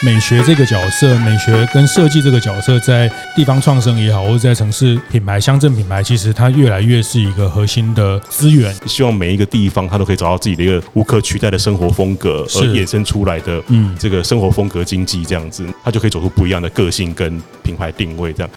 美学这个角色，美学跟设计这个角色，在地方创生也好，或者在城市品牌、乡镇品牌，其实它越来越是一个核心的资源。希望每一个地方，它都可以找到自己的一个无可取代的生活风格，而衍生出来的，嗯，这个生活风格经济这样子，它就可以走出不一样的个性跟品牌定位这样。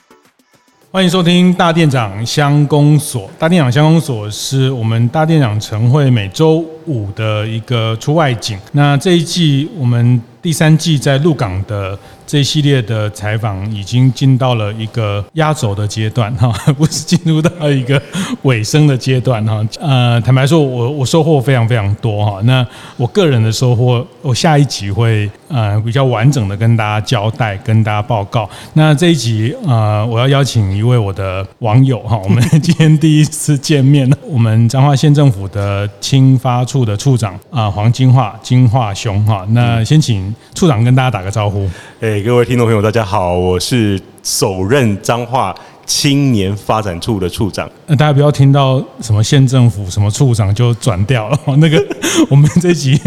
欢迎收听大店长乡公所。大店长乡公所是我们大店长晨会每周五的一个出外景。那这一季我们。第三季在鹿港的这一系列的采访已经进到了一个压轴的阶段哈，不是进入到一个尾声的阶段哈。呃，坦白说，我我收获非常非常多哈。那我个人的收获，我下一集会呃比较完整的跟大家交代，跟大家报告。那这一集呃，我要邀请一位我的网友哈，我们今天第一次见面，我们彰化县政府的青发处的处长啊黄金化金化雄哈。那先请。处长跟大家打个招呼。哎，各位听众朋友，大家好，我是首任彰化青年发展处的处长。那大家不要听到什么县政府什么处长就转掉了。那个，我们这集。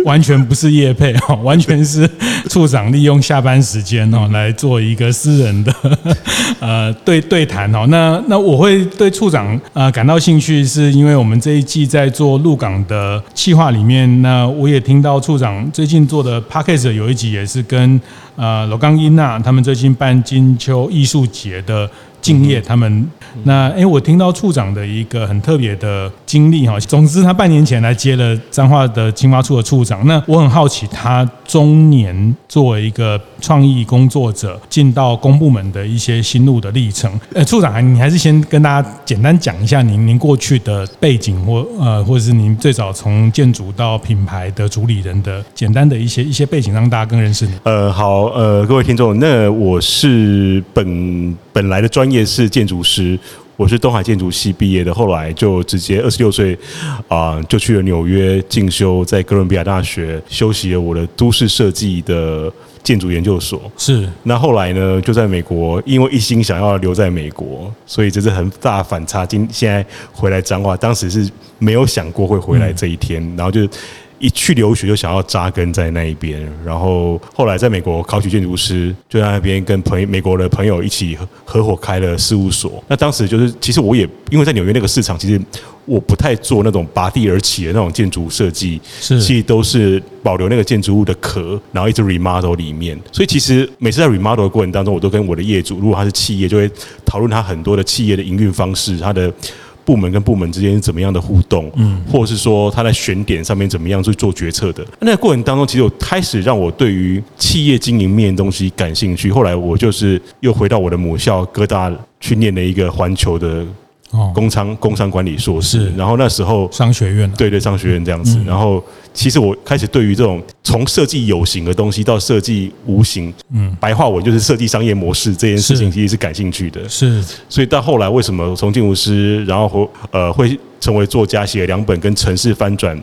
完全不是业配哦，完全是处长利用下班时间哦来做一个私人的 呃对对谈哦。那那我会对处长呃感到兴趣，是因为我们这一季在做鹿港的企划里面，那我也听到处长最近做的 Podcast 有一集也是跟呃罗刚英娜他们最近办金秋艺术节的。敬业，他们那哎，我听到处长的一个很特别的经历哈。总之，他半年前来接了彰化的青发处的处长。那我很好奇，他中年作为一个创意工作者进到公部门的一些心路的历程。呃，处长，你还是先跟大家简单讲一下您您过去的背景或呃，或者是您最早从建筑到品牌的主理人的简单的一些一些背景，让大家更认识你。呃，好，呃，各位听众，那我是本本来的专业是建筑师，我是东海建筑系毕业的，后来就直接二十六岁啊，就去了纽约进修，在哥伦比亚大学修习了我的都市设计的建筑研究所。是，那后来呢，就在美国，因为一心想要留在美国，所以这是很大反差。今现在回来彰化，当时是没有想过会回来这一天，然后就。一去留学就想要扎根在那一边，然后后来在美国考取建筑师，就在那边跟朋友美国的朋友一起合伙开了事务所。那当时就是，其实我也因为在纽约那个市场，其实我不太做那种拔地而起的那种建筑设计，是其实都是保留那个建筑物的壳，然后一直 remodel 里面。所以其实每次在 remodel 的过程当中，我都跟我的业主，如果他是企业，就会讨论他很多的企业的营运方式，他的。部门跟部门之间是怎么样的互动？嗯，或者是说他在选点上面怎么样去做决策的？那个过程当中，其实我开始让我对于企业经营面的东西感兴趣。后来我就是又回到我的母校哥大去念了一个环球的。工商工商管理硕士，然后那时候商学院，对对，商学院这样子。然后其实我开始对于这种从设计有形的东西到设计无形，嗯，白话文就是设计商业模式这件事情，其实是感兴趣的。是，所以到后来为什么从建筑师，然后呃会成为作家，写了两本跟城市翻转。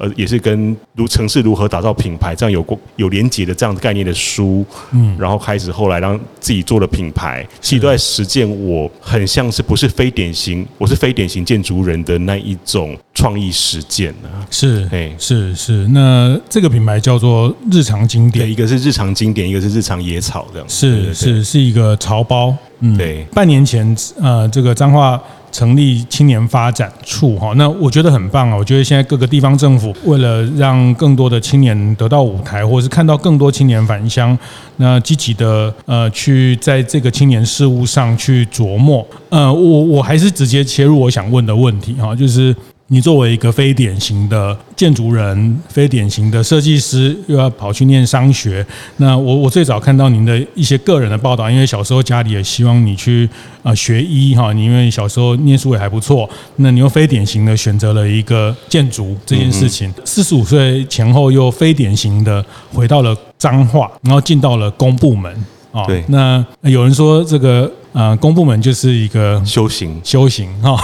呃，也是跟如城市如何打造品牌这样有过有连结的这样的概念的书，嗯，然后开始后来让自己做了品牌，其实都在实践我很像是不是非典型，我是非典型建筑人的那一种创意实践呢？是，哎，是是，那这个品牌叫做日常经典，一个是日常经典，一个是日常野草这样，是是是一个潮包，嗯，对，半年前呃，这个彰化。成立青年发展处哈，那我觉得很棒啊！我觉得现在各个地方政府为了让更多的青年得到舞台，或者是看到更多青年返乡，那积极的呃去在这个青年事务上去琢磨。呃，我我还是直接切入我想问的问题哈，就是。你作为一个非典型的建筑人，非典型的设计师，又要跑去念商学，那我我最早看到您的一些个人的报道，因为小时候家里也希望你去啊学医哈，你因为小时候念书也还不错，那你又非典型的选择了一个建筑这件事情，四十五岁前后又非典型的回到了彰化，然后进到了公部门啊。对，那有人说这个。呃，公部门就是一个修行修行哈，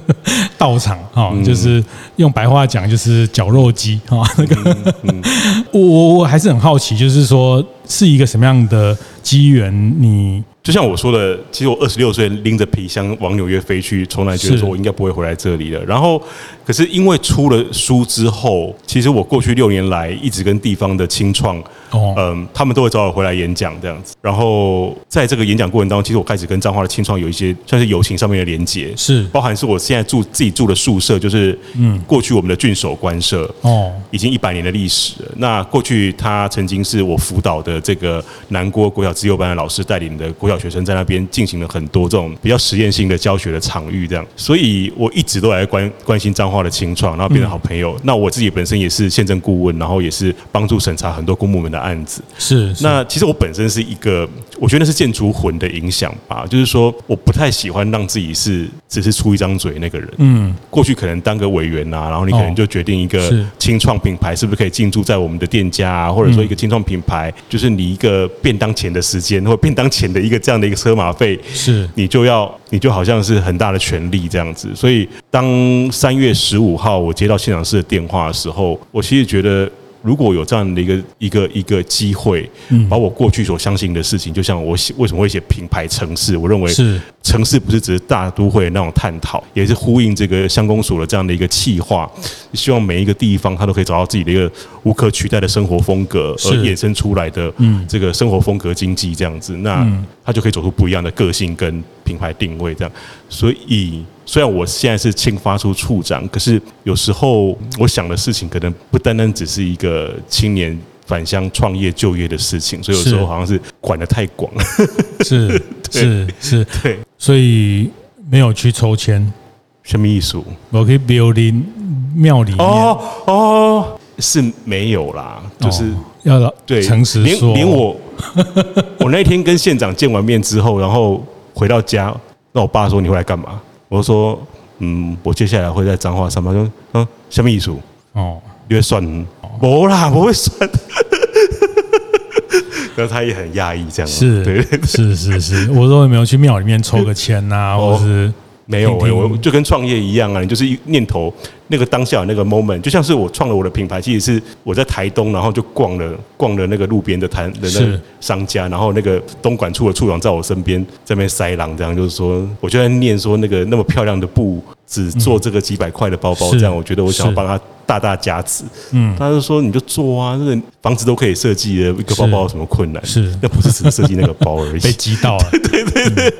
道场哈，嗯、就是用白话讲就是绞肉机哈。那个，嗯嗯、我我我还是很好奇，就是说是一个什么样的机缘你？就像我说的，其实我二十六岁拎着皮箱往纽约飞去，从来觉得说我应该不会回来这里的。然后，可是因为出了书之后，其实我过去六年来一直跟地方的青创，嗯，他们都会找我回来演讲这样子。然后在这个演讲过程当中，其实我开始跟彰化的青创有一些算是友情上面的连结，是包含是我现在住自己住的宿舍，就是嗯，过去我们的郡守官舍哦，已经一百年的历史了。那过去他曾经是我辅导的这个南郭国小资优班的老师带领的国小学生在那边进行了很多这种比较实验性的教学的场域，这样，所以我一直都来关关心彰化的青创，然后变成好朋友。嗯、那我自己本身也是宪政顾问，然后也是帮助审查很多公部门的案子。是，是那其实我本身是一个，我觉得是建筑魂的影响吧，就是说我不太喜欢让自己是只是出一张嘴那个人。嗯，过去可能当个委员啊，然后你可能就决定一个清创品牌是不是可以进驻在我们的店家啊，或者说一个清创品牌就是你一个便当前的时间，或便当前的一个这样的一个。车马费是，你就要，你就好像是很大的权力这样子。所以，当三月十五号我接到现场室的电话的时候，我其实觉得。如果有这样的一个一个一个机会，把我过去所相信的事情，就像我写为什么会写品牌城市，我认为是。城市不是只是大都会那种探讨，也是呼应这个乡公所的这样的一个企划，希望每一个地方它都可以找到自己的一个无可取代的生活风格，而衍生出来的这个生活风格经济这样子，那它就可以走出不一样的个性跟品牌定位这样，所以。虽然我现在是青发处处长，可是有时候我想的事情可能不单单只是一个青年返乡创业就业的事情，所以有时候好像是管的太广。是 是是，对，所以没有去抽签。什么意思？我可以 building 庙里面哦哦，是没有啦，就是、哦、要对诚实说，连，连 我我那天跟县长见完面之后，然后回到家，那我爸说，你会来干嘛？我说，嗯，我接下来会在彰化上班。说，嗯，什么意思？哦，你会算？不啦，不会算。然后他也很讶异，这样是，对，是是是。我说有没有去庙里面抽个签呐、啊，或者是？没有，我就跟创业一样啊，你就是一念头，那个当下那个 moment，就像是我创了我的品牌，其实是我在台东，然后就逛了逛了那个路边的摊的那个商家，然后那个东莞处的处长在我身边在那边塞狼，这样就是说，我就在念说那个那么漂亮的布，只做这个几百块的包包，这样我觉得我想要帮他大大加持。嗯，他就说你就做啊，那个房子都可以设计的一个包包有什么困难？是，那不是只设计那个包而已。被击到了，对对对。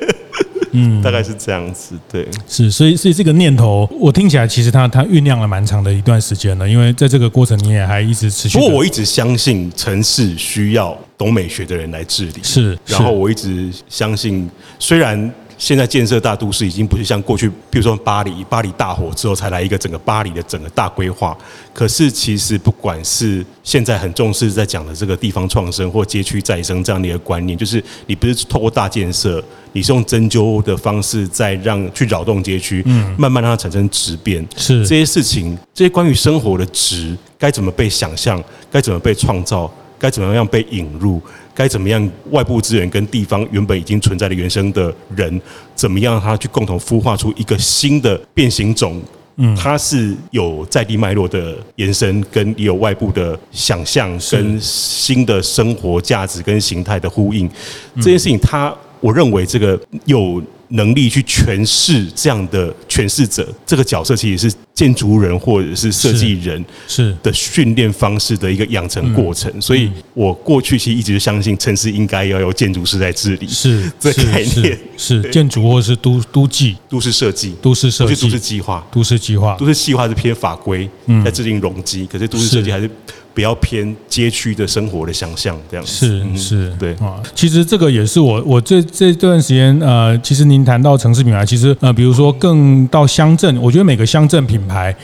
嗯，大概是这样子，对，是，所以，所以这个念头，我听起来其实它它酝酿了蛮长的一段时间了，因为在这个过程你也还一直持续。不过我一直相信城市需要懂美学的人来治理，是，然后我一直相信，虽然。现在建设大都市已经不是像过去，比如说巴黎，巴黎大火之后才来一个整个巴黎的整个大规划。可是其实不管是现在很重视在讲的这个地方创生或街区再生这样的一个观念，就是你不是透过大建设，你是用针灸的方式在让去扰动街区，嗯，慢慢让它产生质变。是这些事情，这些关于生活的值该怎么被想象，该怎么被创造，该怎么样被引入。该怎么样？外部资源跟地方原本已经存在的原生的人，怎么样让他去共同孵化出一个新的变形种？嗯，它是有在地脉络的延伸，跟也有外部的想象，跟新的生活价值跟形态的呼应。这件事情，他我认为这个有。能力去诠释这样的诠释者，这个角色其实是建筑人或者是设计人是的训练方式的一个养成过程。所以我过去其实一直相信城市应该要由建筑师在治理，是这概念。是建筑或是都都计、都市设计、都市设计、都市计划、都市计划、都市计划是偏法规在制定容积，可是都市设计还是。比较偏街区的生活的想象，这样子是是，对啊。其实这个也是我我这这段时间呃，其实您谈到城市品牌，其实呃，比如说更到乡镇，我觉得每个乡镇品品牌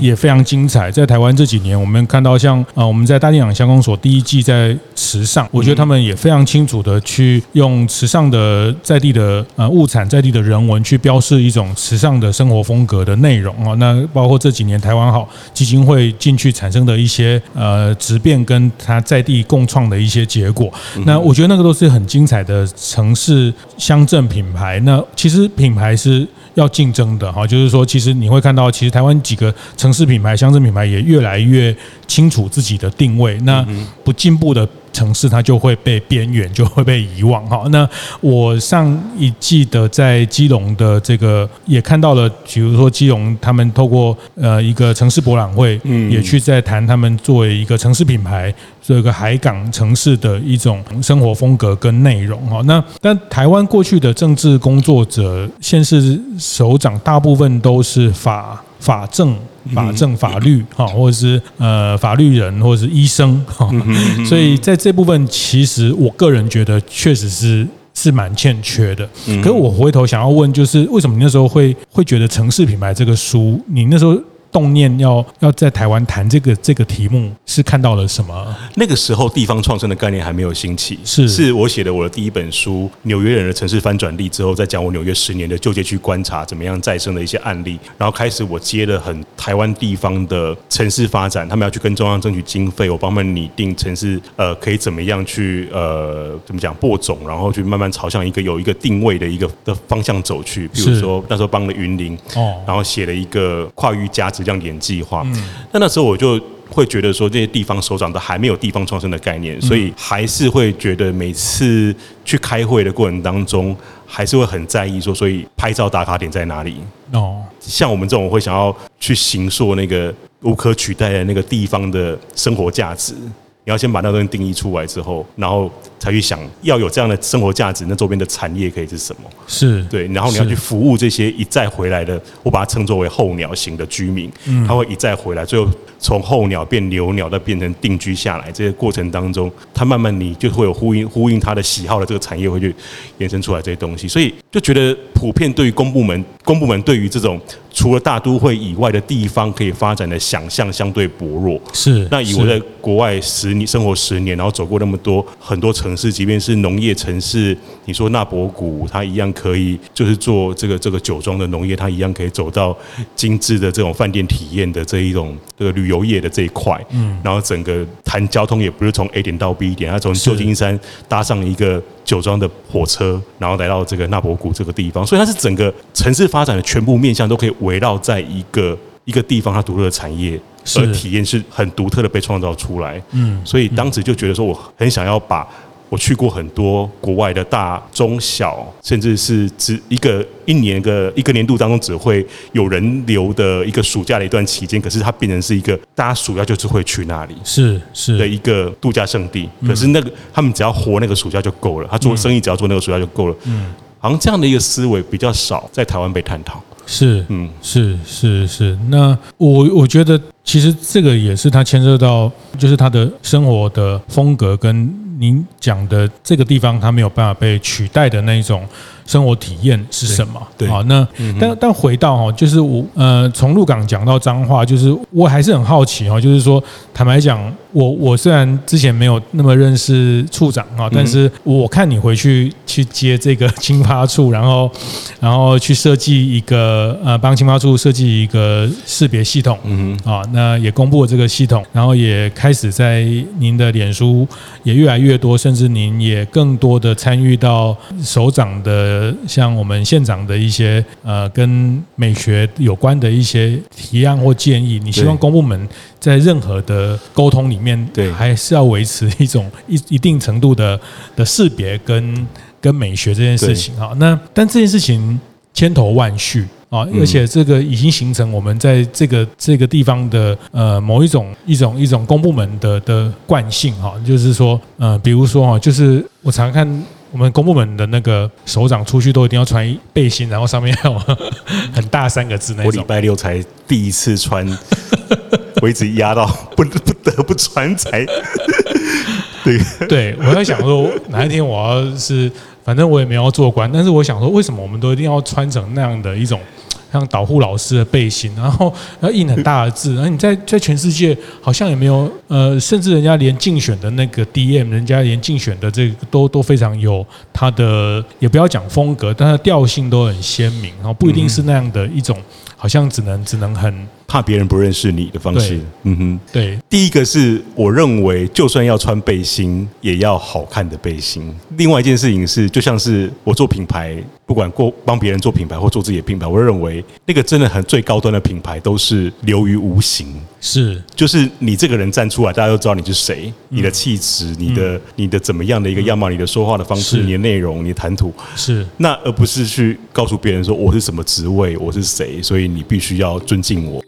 也非常精彩。在台湾这几年，我们看到像呃，我们在大电影乡公所第一季在池上，我觉得他们也非常清楚的去用池上的在地的呃物产、在地的人文去标示一种池上的生活风格的内容啊。那包括这几年台湾好基金会进去产生的一些呃质变，跟它在地共创的一些结果。那我觉得那个都是很精彩的城市乡镇品牌。那其实品牌是。要竞争的哈，就是说，其实你会看到，其实台湾几个城市品牌、乡镇品牌也越来越清楚自己的定位。那不进步的城市，它就会被边缘，就会被遗忘哈。那我上一季的在基隆的这个也看到了，比如说基隆他们透过呃一个城市博览会，嗯也去在谈他们作为一个城市品牌。这个海港城市的一种生活风格跟内容哈，那但台湾过去的政治工作者、县市首长大部分都是法法政、法政、法律哈，或者是呃法律人或者是医生哈，所以在这部分，其实我个人觉得确实是是蛮欠缺的。可是我回头想要问，就是为什么你那时候会会觉得城市品牌这个书，你那时候？动念要要在台湾谈这个这个题目，是看到了什么？那个时候地方创生的概念还没有兴起，是是我写的我的第一本书《纽约人的城市翻转力》之后，再讲我纽约十年的旧街区观察怎么样再生的一些案例，然后开始我接了很台湾地方的城市发展，他们要去跟中央争取经费，我帮他们拟定城市呃可以怎么样去呃怎么讲播种，然后去慢慢朝向一个有一个定位的一个的方向走去。比如说那时候帮了云林哦，然后写了一个跨域价值。亮点计划，那那时候我就会觉得说，这些地方首长都还没有地方创生的概念，所以还是会觉得每次去开会的过程当中，还是会很在意说，所以拍照打卡点在哪里？哦，像我们这种会想要去行塑那个无可取代的那个地方的生活价值。你要先把那东西定义出来之后，然后才去想要有这样的生活价值，那周边的产业可以是什么？是对，然后你要去服务这些一再回来的，我把它称作为候鸟型的居民，嗯他会一再回来，最后从候鸟变留鸟，再变成定居下来。这些过程当中，他慢慢你就会有呼应呼应他的喜好的这个产业会去延伸出来这些东西，所以就觉得普遍对于公部门，公部门对于这种。除了大都会以外的地方可以发展的想象相对薄弱。是，那以我在国外十年生活十年，然后走过那么多很多城市，即便是农业城市，你说纳博谷，它一样可以就是做这个这个酒庄的农业，它一样可以走到精致的这种饭店体验的这一种这个旅游业的这一块。嗯，然后整个谈交通也不是从 A 点到 B 点，它从旧金山搭上一个。酒庄的火车，然后来到这个纳博谷这个地方，所以它是整个城市发展的全部面向都可以围绕在一个一个地方，它独特的产业，而体验是很独特的被创造出来。嗯，所以当时就觉得说，我很想要把。我去过很多国外的大、中小，甚至是只一个一年个一个年度当中只会有人流的一个暑假的一段期间，可是它变成是一个大家暑假就是会去那里，是是的一个度假胜地。可是那个他们只要活那个暑假就够了，他做生意只要做那个暑假就够了。嗯，好像这样的一个思维比较少在台湾被探讨。是，嗯，是是是。那我我觉得其实这个也是他牵涉到，就是他的生活的风格跟。您讲的这个地方，它没有办法被取代的那一种生活体验是什么？对，好，那但但回到哈，就是我呃，从鹿港讲到彰化，就是我还是很好奇哈，就是说，坦白讲，我我虽然之前没有那么认识处长啊，但是我看你回去去接这个青发处，然后 然后去设计一个呃，帮青发处设计一个识别系统，嗯啊，那也公布了这个系统，然后也开始在您的脸书也越来越多，甚至您也更多的参与到首长的。呃，像我们县长的一些呃，跟美学有关的一些提案或建议，你希望公部门在任何的沟通里面，对，还是要维持一种一一定程度的的识别跟跟美学这件事情哈。那但这件事情千头万绪啊，而且这个已经形成我们在这个这个地方的呃某一种一种一种公部门的的惯性哈，就是说呃，比如说哈，就是我常看。我们公部门的那个首长出去都一定要穿背心，然后上面有 很大三个字那种。我礼拜六才第一次穿，我一直压到不不得不穿才。对对，我在想说哪一天我要是，反正我也没有要做官，但是我想说，为什么我们都一定要穿成那样的一种像导护老师的背心，然后要印很大的字，然后你在在全世界好像也没有呃，甚至人家连竞选的那个 DM，人家连竞选的这个都都非常有他的，也不要讲风格，但是调性都很鲜明，然后不一定是那样的一种，好像只能只能很。怕别人不认识你的方式，嗯哼，对。第一个是我认为，就算要穿背心，也要好看的背心。另外一件事情是，就像是我做品牌，不管过帮别人做品牌或做自己的品牌，我认为那个真的很最高端的品牌都是流于无形，是，就是你这个人站出来，大家都知道你是谁，你的气质，你的你的怎么样的一个样貌，你的说话的方式，你的内容，你的谈吐，是。那而不是去告诉别人说我是什么职位，我是谁，所以你必须要尊敬我。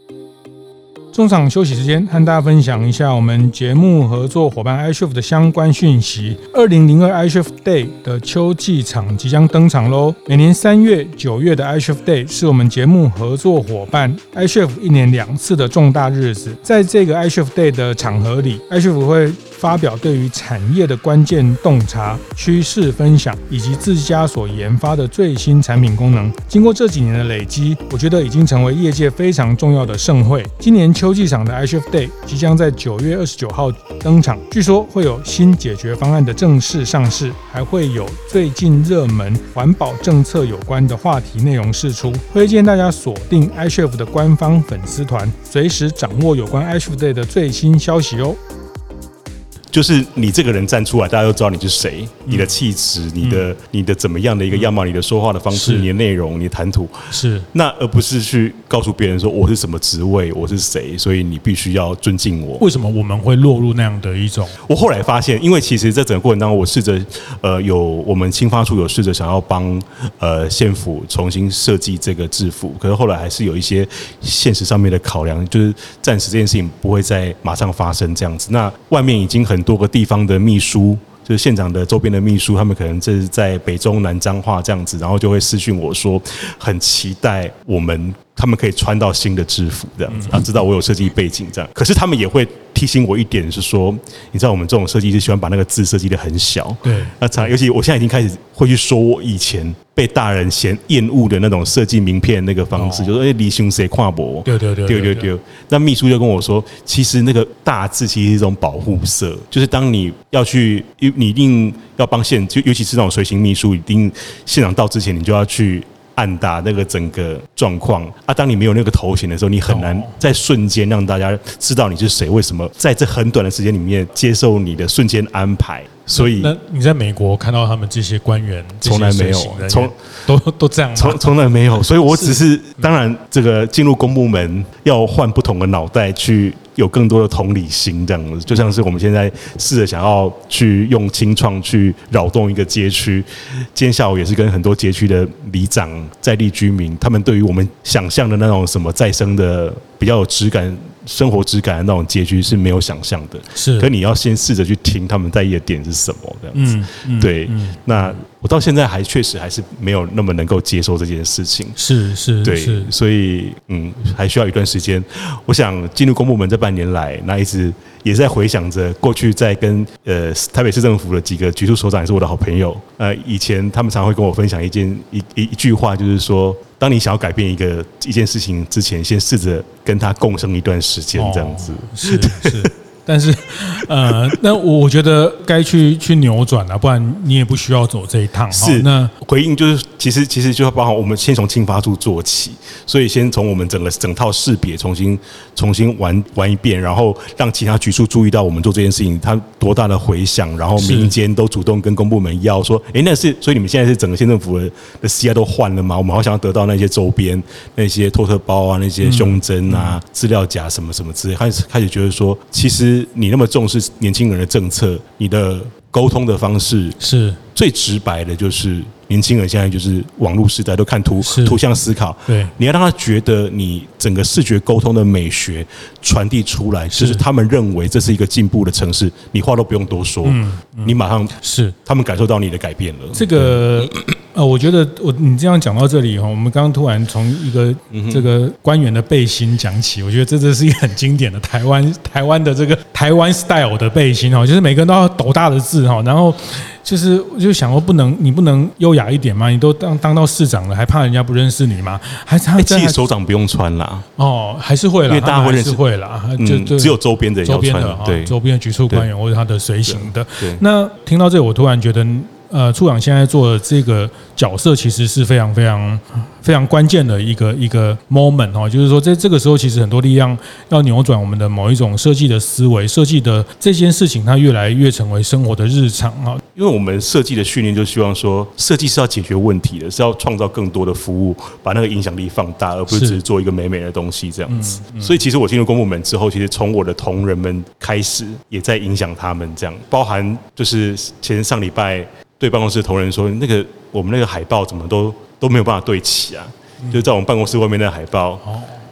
中场休息时间，和大家分享一下我们节目合作伙伴 iShift 的相关讯息。二零零二 iShift Day 的秋季场即将登场喽！每年三月、九月的 iShift Day 是我们节目合作伙伴 iShift 一年两次的重大日子。在这个 iShift Day 的场合里，iShift 会发表对于产业的关键洞察、趋势分享，以及自家所研发的最新产品功能。经过这几年的累积，我觉得已经成为业界非常重要的盛会。今年秋季场的 iCHEF Day 即将在九月二十九号登场，据说会有新解决方案的正式上市，还会有最近热门环保政策有关的话题内容释出。推荐大家锁定 iCHEF 的官方粉丝团，随时掌握有关 iCHEF Day 的最新消息哦。就是你这个人站出来，大家都知道你是谁，你的气质，你的你的怎么样的一个样貌，你的说话的方式，你的内容，你的谈吐，是那而不是去告诉别人说我是什么职位，我是谁，所以你必须要尊敬我。为什么我们会落入那样的一种？我后来发现，因为其实在整个过程当中，我试着呃有我们青发处有试着想要帮呃县府重新设计这个制服，可是后来还是有一些现实上面的考量，就是暂时这件事情不会再马上发生这样子。那外面已经很。很多个地方的秘书，就是县长的周边的秘书，他们可能这是在北中南彰化这样子，然后就会私讯我说，很期待我们他们可以穿到新的制服这样子，啊，知道我有设计背景这样，可是他们也会提醒我一点是说，你知道我们这种设计师喜欢把那个字设计的很小，对，那常尤其我现在已经开始会去说我以前。被大人嫌厌恶的那种设计名片那个方式，哦、就是哎，李兄谁跨博？对对对对对，对。那秘书就跟我说，其实那个大字其实是一种保护色，就是当你要去，你一定要帮现，就尤其是那种随行秘书，一定现场到之前，你就要去按打那个整个状况啊。当你没有那个头衔的时候，你很难在瞬间让大家知道你是谁，为什么在这很短的时间里面接受你的瞬间安排。所以，那你在美国看到他们这些官员，从来没有，从都都这样，从从来没有。所以我只是，当然，这个进入公部门要换不同的脑袋，去有更多的同理心，这样子。就像是我们现在试着想要去用清创去扰动一个街区。今天下午也是跟很多街区的里长、在地居民，他们对于我们想象的那种什么再生的比较有质感。生活质感的那种结局是没有想象的，是。可你要先试着去听他们在意的点是什么这样子，嗯嗯、对。嗯、那我到现在还确实还是没有那么能够接受这件事情，是是，对。所以嗯，还需要一段时间。我想进入公部门这半年来，那一直也在回想着过去在跟呃台北市政府的几个局处首长也是我的好朋友，呃，以前他们常会跟我分享一件一一一句话，就是说。当你想要改变一个一件事情之前，先试着跟他共生一段时间，这样子。是是。但是，呃，那我觉得该去去扭转了，不然你也不需要走这一趟。是，那回应就是，其实其实就包含我们先从青发处做起，所以先从我们整个整套识别重新重新玩玩一遍，然后让其他局处注意到我们做这件事情，它多大的回响，然后民间都主动跟公部门要说，哎，那是所以你们现在是整个县政府的的 CI 都换了吗？我们好想要得到那些周边那些托特包啊，那些胸针啊、资料夹什么什么之类，开始开始觉得说，其实。你那么重视年轻人的政策，你的沟通的方式是最直白的，就是。年轻人现在就是网络时代，都看图图像思考。对，你要让他觉得你整个视觉沟通的美学传递出来，就是他们认为这是一个进步的城市。你话都不用多说，嗯，你马上是他们感受到你的改变了。这个呃，我觉得我你这样讲到这里哈，我们刚刚突然从一个这个官员的背心讲起，我觉得这这是一个很经典的台湾台湾的这个台湾 style 的背心哈，就是每个人都要斗大的字哈，然后。就是我就想说不能你不能优雅一点吗？你都当当到市长了，还怕人家不认识你吗？还他其实首长不用穿啦，哦，还是会啦，因为大家会认识会啦，就、嗯、只有周边的人要穿的，对，周边的局处官员或者他的随行的。那听到这个，我突然觉得。呃，处长现在做的这个角色，其实是非常非常非常关键的一个一个 moment 哦，就是说，在这个时候，其实很多力量要扭转我们的某一种设计的思维，设计的这件事情，它越来越成为生活的日常啊。因为我们设计的训练就希望说，设计是要解决问题的，是要创造更多的服务，把那个影响力放大，而不是只是做一个美美的东西这样子。所以，其实我进入公部门之后，其实从我的同仁们开始，也在影响他们这样，包含就是前上礼拜。对办公室的同仁说：“那个我们那个海报怎么都都没有办法对齐啊？就在我们办公室外面那个海报，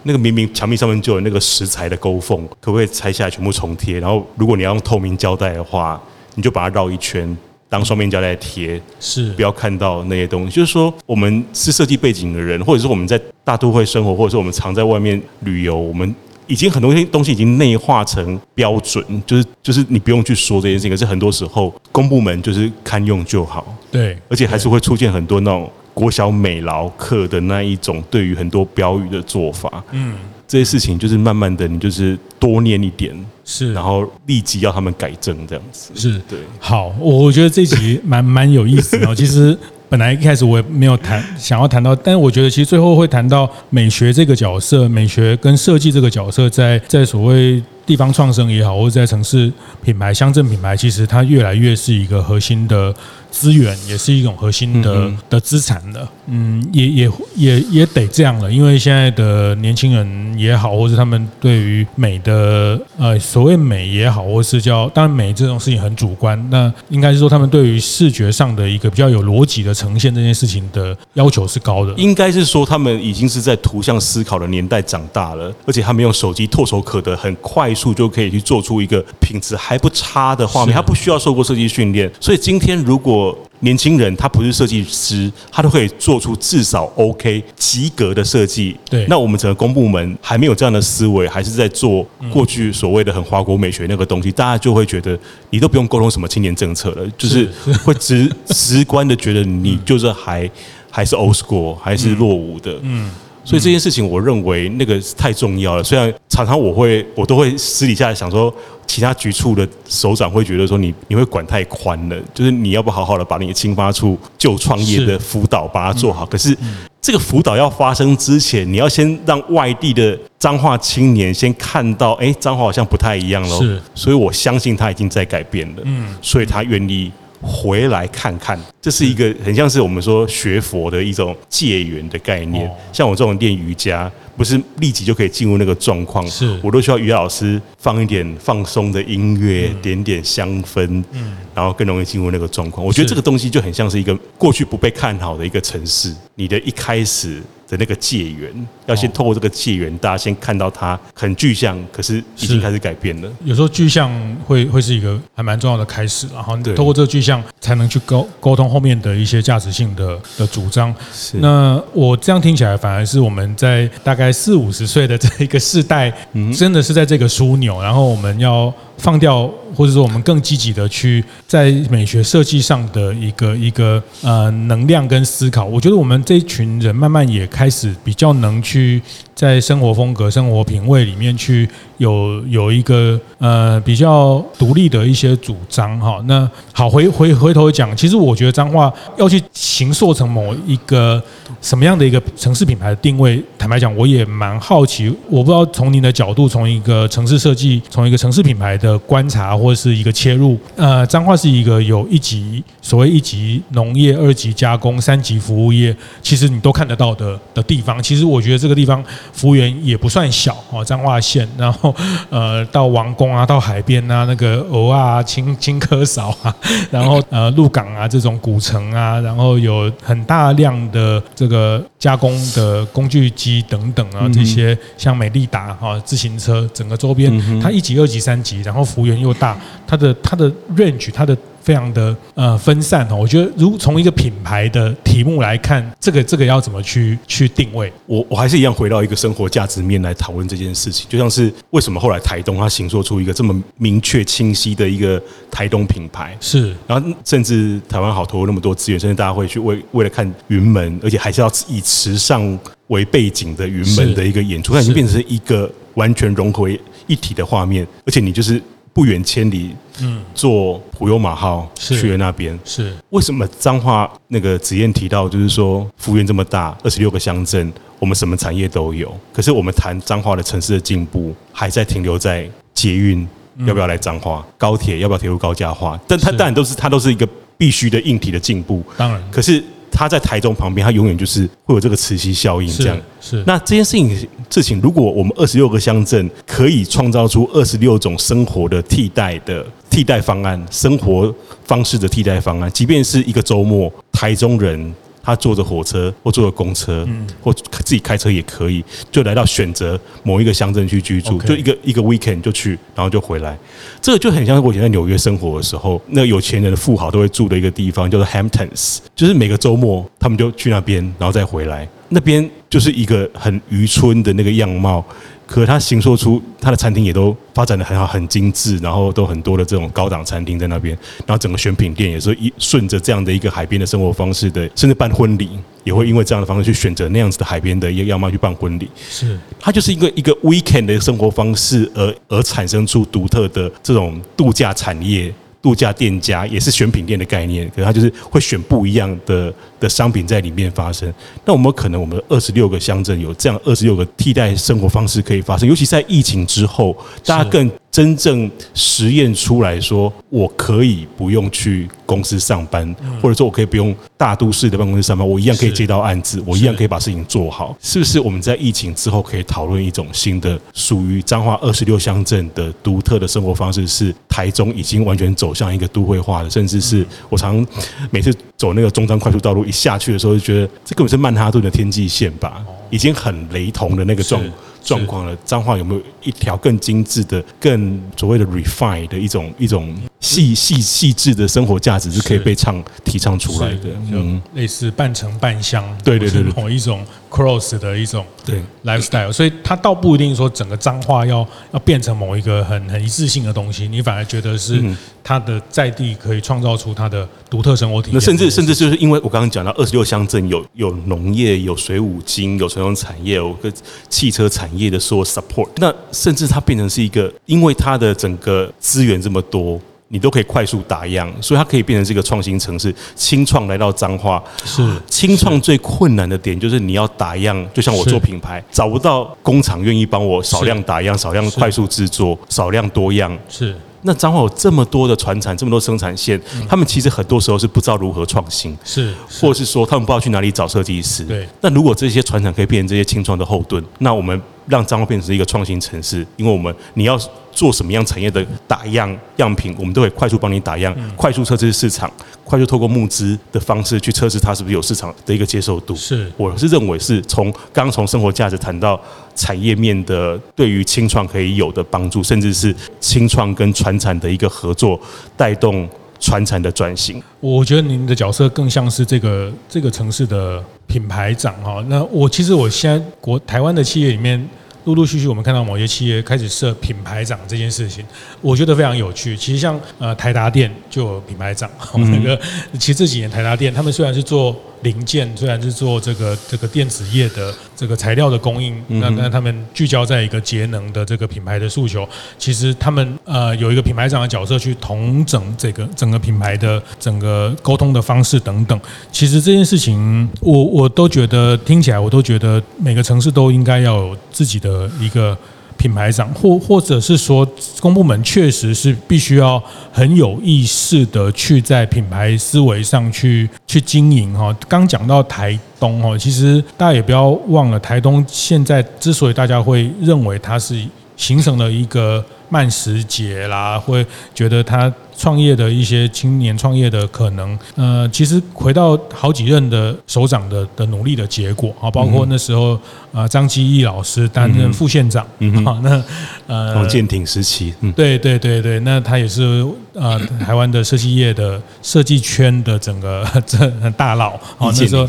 那个明明墙壁上面就有那个石材的勾缝，可不可以拆下来全部重贴？然后如果你要用透明胶带的话，你就把它绕一圈当双面胶带贴，是不要看到那些东西。就是说，我们是设计背景的人，或者是我们在大都会生活，或者是我们常在外面旅游，我们。”已经很多东西已经内化成标准，就是就是你不用去说这件事情，可是很多时候公部门就是堪用就好。对，而且还是会出现很多那种国小美劳课的那一种对于很多标语的做法。嗯，这些事情就是慢慢的，你就是多念一点，是，然后立即要他们改正这样子。是对。好，我觉得这集蛮蛮有意思的。其实。本来一开始我也没有谈想要谈到，但是我觉得其实最后会谈到美学这个角色，美学跟设计这个角色在，在所谓。地方创生也好，或者在城市品牌、乡镇品牌，其实它越来越是一个核心的资源，也是一种核心的嗯嗯的资产的。嗯，也也也也得这样了，因为现在的年轻人也好，或是他们对于美的呃所谓美也好，或是叫当然美这种事情很主观，那应该是说他们对于视觉上的一个比较有逻辑的呈现这件事情的要求是高的。应该是说他们已经是在图像思考的年代长大了，而且他们用手机唾手可得，很快。速就可以去做出一个品质还不差的画面，他不需要受过设计训练，所以今天如果年轻人他不是设计师，他都可以做出至少 OK 及格的设计。对，那我们整个公部门还没有这样的思维，还是在做过去所谓的很华国美学那个东西，大家就会觉得你都不用沟通什么青年政策了，就是会直 直观的觉得你就是还还是 old school，还是落伍的。嗯。所以这件事情，我认为那个太重要了。虽然常常我会，我都会私底下想说，其他局处的首长会觉得说你你会管太宽了，就是你要不好好的把你的青发处就创业的辅导把它做好。可是这个辅导要发生之前，你要先让外地的彰化青年先看到，哎，彰化好像不太一样喽。是，所以我相信他已经在改变了。嗯，所以他愿意。回来看看，这是一个很像是我们说学佛的一种戒缘的概念。像我这种练瑜伽，不是立即就可以进入那个状况，是我都需要瑜伽老师放一点放松的音乐，点点香氛，嗯然后更容易进入那个状况。我觉得这个东西就很像是一个过去不被看好的一个城市，你的一开始。的那个界缘，要先透过这个界缘，大家先看到它很具象，可是已经开始改变了。有时候具象会会是一个还蛮重要的开始，然后透过这个具象才能去沟沟通后面的一些价值性的的主张。是。那我这样听起来，反而是我们在大概四五十岁的这一个世代，真的是在这个枢纽，然后我们要。放掉，或者说我们更积极的去在美学设计上的一个一个呃能量跟思考，我觉得我们这一群人慢慢也开始比较能去在生活风格、生活品味里面去有有一个呃比较独立的一些主张哈。那好，回回回头讲，其实我觉得彰化要去形塑成某一个什么样的一个城市品牌的定位，坦白讲，我也蛮好奇。我不知道从您的角度，从一个城市设计，从一个城市品牌的。的观察或者是一个切入，呃，彰化是一个有一级所谓一级农业、二级加工、三级服务业，其实你都看得到的的地方。其实我觉得这个地方服务员也不算小哦，彰化县，然后呃到王宫啊，到海边啊，那个鹅啊、青青稞嫂啊，然后呃鹿港啊这种古城啊，然后有很大量的这个加工的工具机等等啊，这些像美利达哈自行车，整个周边它一级、二级、三级，然后。然后幅员又大，它的它的 range，它的非常的呃分散哦。我觉得，如从一个品牌的题目来看，这个这个要怎么去去定位？我我还是一样回到一个生活价值面来讨论这件事情，就像是为什么后来台东它形塑出一个这么明确清晰的一个台东品牌，是，然后甚至台湾好投入那么多资源，甚至大家会去为为了看云门，而且还是要以时尚为背景的云门的一个演出，它已经变成一个完全融合为一体的画面，而且你就是。不远千里，嗯，坐普悠马号去了那边。是为什么彰化那个子燕提到，就是说幅员这么大，二十六个乡镇，我们什么产业都有。可是我们谈彰化的城市的进步，还在停留在捷运要不要来彰化，高铁要不要铁路高架化？但它当然都是它都是一个必须的硬体的进步。当然，可是。它在台中旁边，他永远就是会有这个磁吸效应，这样是。是那这件事情，事情，如果我们二十六个乡镇可以创造出二十六种生活的替代的替代方案，生活方式的替代方案，即便是一个周末，台中人。他坐着火车或坐着公车，或自己开车也可以，就来到选择某一个乡镇去居住，就一个一个 weekend 就去，然后就回来。这个就很像我以前在纽约生活的时候，那有钱人的富豪都会住的一个地方，叫做 Hamptons，就是每个周末他们就去那边，然后再回来。那边就是一个很渔村的那个样貌。可他形塑出他的餐厅也都发展的很好，很精致，然后都很多的这种高档餐厅在那边，然后整个选品店也是一顺着这样的一个海边的生活方式的，甚至办婚礼也会因为这样的方式去选择那样子的海边的一个样貌去办婚礼。是，它就是一个一个 weekend 的生活方式而而产生出独特的这种度假产业。度假店家也是选品店的概念，可是它就是会选不一样的的商品在里面发生。那我们可能我们二十六个乡镇有这样二十六个替代生活方式可以发生，尤其在疫情之后，大家更。真正实验出来说，我可以不用去公司上班，或者说我可以不用大都市的办公室上班，我一样可以接到案子，我一样可以把事情做好。是不是我们在疫情之后可以讨论一种新的属于彰化二十六乡镇的独特的生活方式？是台中已经完全走向一个都会化的，甚至是我常每次走那个中彰快速道路一下去的时候，就觉得这根本是曼哈顿的天际线吧，已经很雷同的那个状。状况了，彰化有没有一条更精致的、更所谓的 refine 的一种一种细细细致的生活价值是可以被唱提倡出来的？嗯，类似半城半乡，对对对，某一种 cross 的一种对 lifestyle，所以它倒不一定说整个脏话要要变成某一个很很一致性的东西，你反而觉得是它的在地可以创造出它的独特生活体验。那甚至甚至就是因为我刚刚讲到二十六乡镇有有农业、有水五金、有传统产业、有个汽车产业。业的所有 support，那甚至它变成是一个，因为它的整个资源这么多，你都可以快速打样，所以它可以变成是一个创新城市。清创来到彰化，是清创最困难的点就是你要打样，就像我做品牌，找不到工厂愿意帮我少量打样、少量快速制作、少量多样。是。那彰化有这么多的船产，这么多生产线，他们其实很多时候是不知道如何创新，是，或者是说他们不知道去哪里找设计师。对。那如果这些船产可以变成这些青创的后盾，那我们让彰化变成一个创新城市，因为我们你要做什么样产业的打样样品，我们都会快速帮你打样，快速测试市场，快速透过募资的方式去测试它是不是有市场的一个接受度。是，我是认为是从刚从生活价值谈到产业面的对于清创可以有的帮助，甚至是清创跟传产的一个合作，带动传产的转型。我觉得您的角色更像是这个这个城市的品牌长哈。那我其实我现在国台湾的企业里面。陆陆续续，我们看到某些企业开始设品牌长这件事情，我觉得非常有趣。其实像呃台达电就有品牌长，那个其实这几年台达电他们虽然是做零件，虽然是做这个这个电子业的这个材料的供应，那那他们聚焦在一个节能的这个品牌的诉求，其实他们呃有一个品牌长的角色去统整这个整个品牌的整个沟通的方式等等。其实这件事情，我我都觉得听起来，我都觉得每个城市都应该要有自己的。的一个品牌长，或或者是说，公部门确实是必须要很有意识的去在品牌思维上去去经营哈。刚讲到台东哈，其实大家也不要忘了，台东现在之所以大家会认为它是形成了一个慢时节啦，会觉得它创业的一些青年创业的可能，呃，其实回到好几任的首长的的努力的结果啊，包括那时候啊张基义老师担任副县长，嗯好，那呃王建挺时期，嗯，对对对对，那他也是呃台湾的设计业的设计圈的整个 这大佬啊，那时候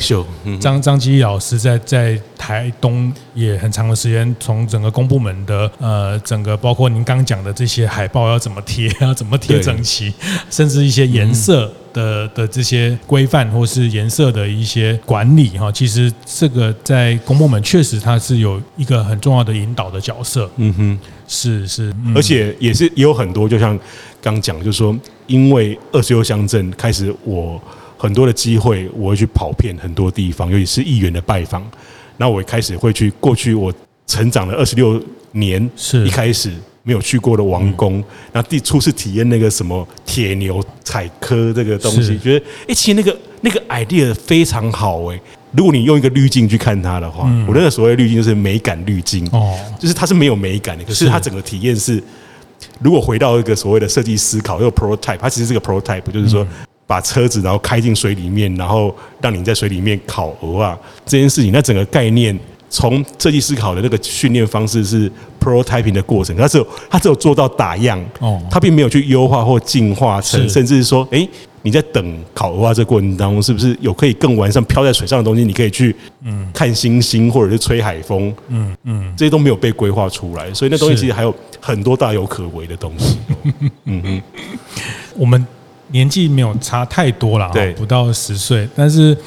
张张基义老师在在台东也很长的时间，从整个公部门的呃整个包括您刚讲的这些海报要怎么贴，要怎么贴整齐，甚至一些颜色的的这些规范或是颜色的一些管理哈，其实这个在公部门确实它是有一个很重要的引导的角色。嗯哼，是是，而且也是也有很多，就像刚讲，就是说，因为二十六乡镇开始，我很多的机会，我会去跑遍很多地方，尤其是议员的拜访，那我开始会去过去我成长了二十六年，是一开始。没有去过的王宫，然后第初次体验那个什么铁牛采科这个东西，是。觉得哎，其实那个那个 idea 非常好哎。如果你用一个滤镜去看它的话，嗯、我那个所谓滤镜就是美感滤镜哦，就是它是没有美感的，可是它整个体验是，如果回到一个所谓的设计思考，又 prototype，它其实是个 prototype，就是说把车子然后开进水里面，然后让你在水里面烤鹅啊这件事情，那整个概念。从设计思考的那个训练方式是 prototyping 的过程，它只有它只有做到打样，哦，它并没有去优化或进化成，甚至是说，哎，你在等烤鹅这个过程当中，是不是有可以更完善飘在水上的东西？你可以去嗯看星星，或者是吹海风，嗯嗯，这些都没有被规划出来，所以那东西其实还有很多大有可为的东西。嗯哼，我们年纪没有差太多了，对，不到十岁，但是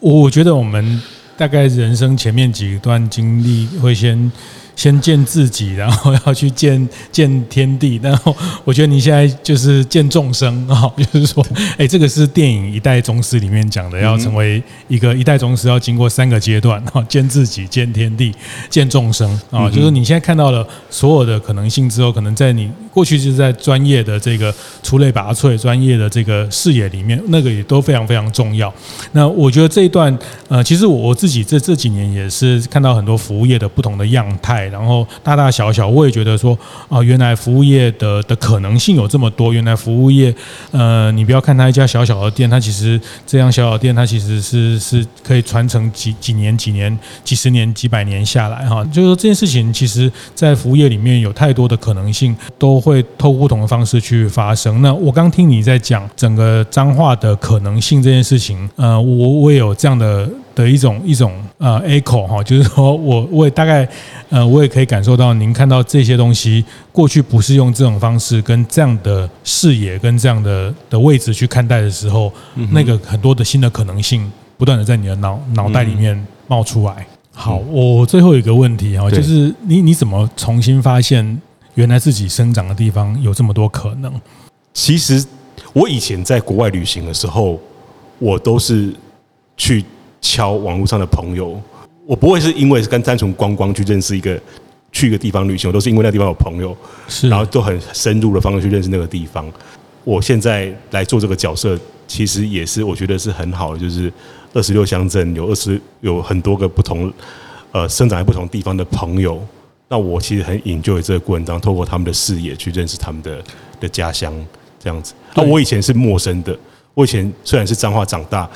我觉得我们。大概人生前面几段经历会先。先见自己，然后要去见见天地，然后我觉得你现在就是见众生啊，就是说，哎，这个是电影《一代宗师》里面讲的，要成为一个一代宗师，要经过三个阶段啊，见自己、见天地、见众生啊，就是你现在看到了所有的可能性之后，可能在你过去就是在专业的这个出类拔萃、专业的这个视野里面，那个也都非常非常重要。那我觉得这一段，呃，其实我我自己这这几年也是看到很多服务业的不同的样态。然后大大小小，我也觉得说啊，原来服务业的的可能性有这么多。原来服务业，呃，你不要看它一家小小的店，它其实这样小小店，它其实是是可以传承几几年、几年、几十年、几百年下来哈。就是说这件事情，其实在服务业里面有太多的可能性，都会透过不同的方式去发生。那我刚听你在讲整个脏话的可能性这件事情，呃，我我也有这样的。的一种一种呃 echo 哈，就是说我我也大概呃我也可以感受到您看到这些东西过去不是用这种方式跟这样的视野跟这样的的位置去看待的时候，那个很多的新的可能性不断的在你的脑脑袋里面冒出来。好，我最后一个问题哈，就是你你怎么重新发现原来自己生长的地方有这么多可能？其实我以前在国外旅行的时候，我都是去。敲网络上的朋友，我不会是因为是跟单纯观光去认识一个去一个地方旅行，我都是因为那地方有朋友，是，然后都很深入的方式去认识那个地方。我现在来做这个角色，其实也是我觉得是很好的，就是二十六乡镇有二十有很多个不同呃生长在不同地方的朋友，那我其实很 enjoy 这个过程当中，透过他们的视野去认识他们的的家乡这样子。那我以前是陌生的，我以前虽然是彰化长大。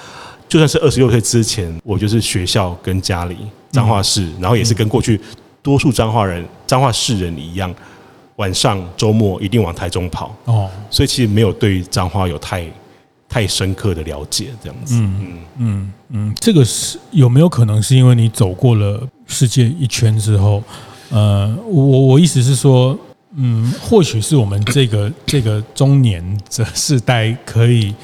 就算是二十六岁之前，我就是学校跟家里彰化市，然后也是跟过去多数彰化人、彰化市人一样，晚上周末一定往台中跑。哦，所以其实没有对彰化有太太深刻的了解，这样子。嗯嗯嗯嗯，这个是有没有可能是因为你走过了世界一圈之后？呃，我我意思是说，嗯，或许是我们这个这个中年这世代可以。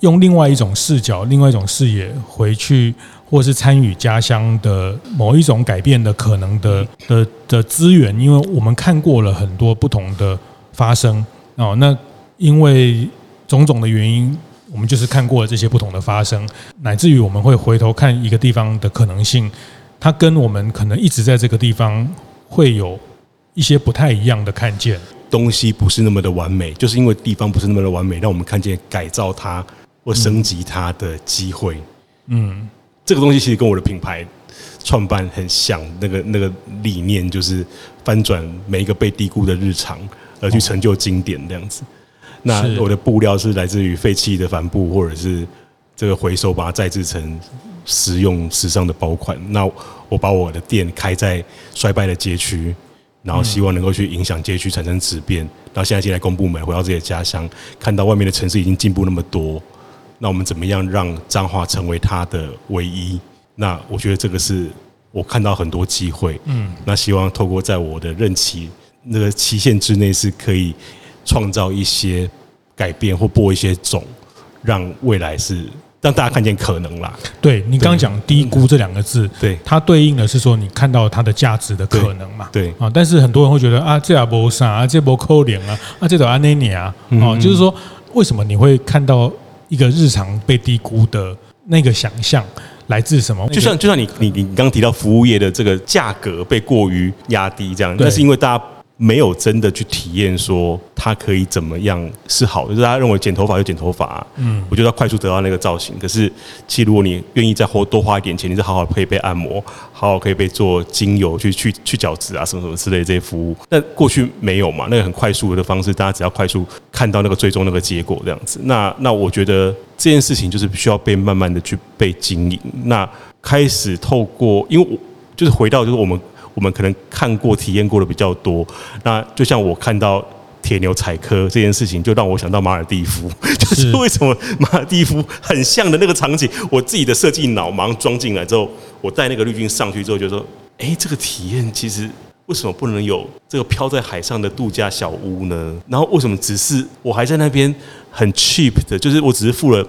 用另外一种视角、另外一种视野回去，或是参与家乡的某一种改变的可能的的的资源，因为我们看过了很多不同的发生哦。那因为种种的原因，我们就是看过了这些不同的发生，乃至于我们会回头看一个地方的可能性，它跟我们可能一直在这个地方会有一些不太一样的看见。东西不是那么的完美，就是因为地方不是那么的完美，让我们看见改造它。或升级它的机会，嗯，这个东西其实跟我的品牌创办很像，那个那个理念就是翻转每一个被低估的日常，而去成就经典这样子。那我的布料是来自于废弃的帆布，或者是这个回收，把它再制成实用时尚的包款。那我把我的店开在衰败的街区，然后希望能够去影响街区，产生质变。然后现在进来公部门，回到自己的家乡，看到外面的城市已经进步那么多，那我们怎么样让彰化成为它的唯一？那我觉得这个是我看到很多机会，嗯，那希望透过在我的任期那个期限之内，是可以创造一些改变或播一些种，让未来是让大家看见可能啦。对，你刚刚讲低估这两个字，对，它对应的是说你看到它的价值的可能嘛？对啊，但是很多人会觉得啊，这也不啥啊，这不扣脸啊，啊，这都安内尼啊，哦，就是说为什么你会看到一个日常被低估的那个想象？来自什么？就像就像你你你刚刚提到服务业的这个价格被过于压低这样，那是因为大家没有真的去体验说它可以怎么样是好的，就是大家认为剪头发就剪头发，嗯，我觉得要快速得到那个造型。可是其实如果你愿意再花多花一点钱，你是好好可以被按摩，好好可以被做精油去去去角质啊什么什么之类的这些服务。那过去没有嘛？那个很快速的方式，大家只要快速看到那个最终那个结果这样子。那那我觉得。这件事情就是需要被慢慢的去被经营。那开始透过，因为我就是回到，就是我们我们可能看过、体验过的比较多。那就像我看到铁牛采科这件事情，就让我想到马尔蒂夫，就是为什么马尔蒂夫很像的那个场景，我自己的设计脑盲装进来之后，我带那个滤镜上去之后，就说：哎，这个体验其实为什么不能有这个飘在海上的度假小屋呢？然后为什么只是我还在那边？很 cheap 的，就是我只是付了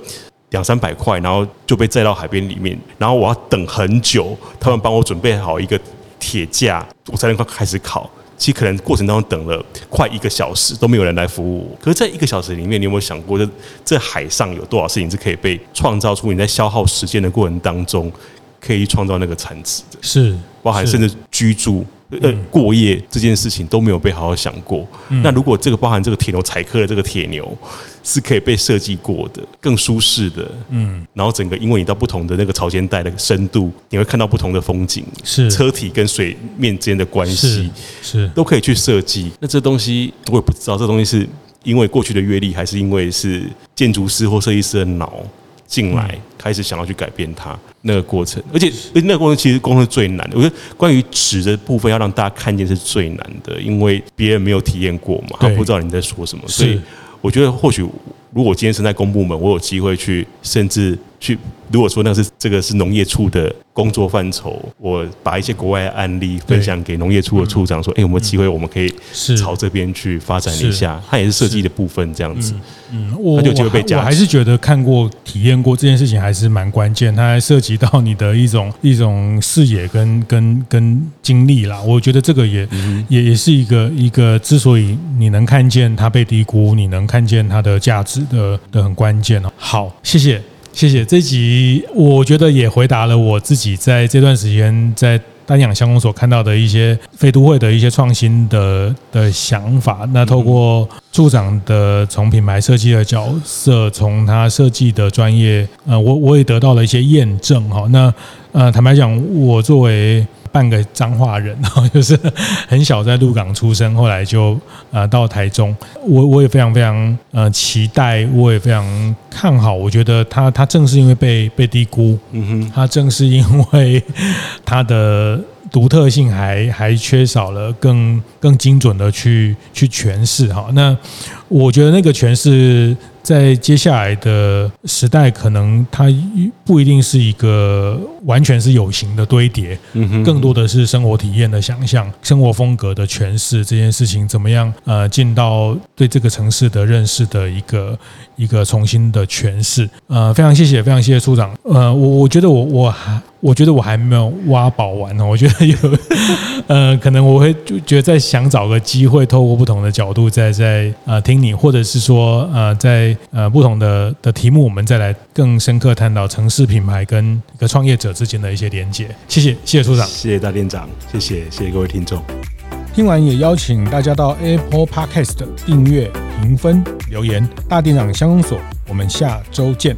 两三百块，然后就被载到海边里面，然后我要等很久，他们帮我准备好一个铁架，我才能够开始烤。其实可能过程当中等了快一个小时都没有人来服务我。可是，在一个小时里面，你有没有想过，这这海上有多少事情是可以被创造出？你在消耗时间的过程当中，可以创造那个产值的，是包含甚至居住。呃，过夜这件事情都没有被好好想过。那如果这个包含这个铁牛采科的这个铁牛是可以被设计过的，更舒适的，嗯，然后整个因为你到不同的那个潮间带的深度，你会看到不同的风景，是车体跟水面之间的关系，是，都可以去设计。那这东西我也不知道，这东西是因为过去的阅历，还是因为是建筑师或设计师的脑进来开始想要去改变它。那个过程，而且那个过程其实工作是最难的。我觉得关于纸的部分要让大家看见是最难的，因为别人没有体验过嘛，他不知道你在说什么。所以我觉得或许如果今天是在公部门，我有机会去，甚至去。如果说那是这个是农业处的工作范畴，我把一些国外案例分享给农业处的处长说：“哎，有没有机会我们可以朝这边去发展一下？它也是设计的部分，这样子。”嗯，我就被我还是觉得看过、体验过这件事情还是蛮关键，它还涉及到你的一种一种视野跟跟跟经历啦。我觉得这个也也也是一个一个之所以你能看见它被低估，你能看见它的价值的的很关键哦。好，谢谢。谢谢这集，我觉得也回答了我自己在这段时间在丹阳乡公所看到的一些非都会的一些创新的的想法。那透过处长的从品牌设计的角色，从他设计的专业，呃，我我也得到了一些验证哈。那呃，坦白讲，我作为半个彰化人，然后就是很小在鹿港出生，后来就呃到台中。我我也非常非常呃期待，我也非常看好。我觉得他他正是因为被被低估，嗯哼，他正是因为 他的独特性还还缺少了更更精准的去去诠释哈。那我觉得那个诠释。在接下来的时代，可能它不一定是一个完全是有形的堆叠，嗯更多的是生活体验的想象、生活风格的诠释。这件事情怎么样？呃，进到对这个城市的认识的一个一个重新的诠释。呃，非常谢谢，非常谢谢处长。呃，我我觉得我我还。我觉得我还没有挖宝完呢，我觉得有，呃，可能我会就觉得在想找个机会，透过不同的角度再再呃听你，或者是说呃在呃不同的的题目，我们再来更深刻探讨城市品牌跟一个创业者之间的一些连接。谢谢，谢谢处长，谢谢大店长，谢谢，谢谢各位听众。听完也邀请大家到 Apple Podcast 订阅、评分、留言。大店长相公所，我们下周见。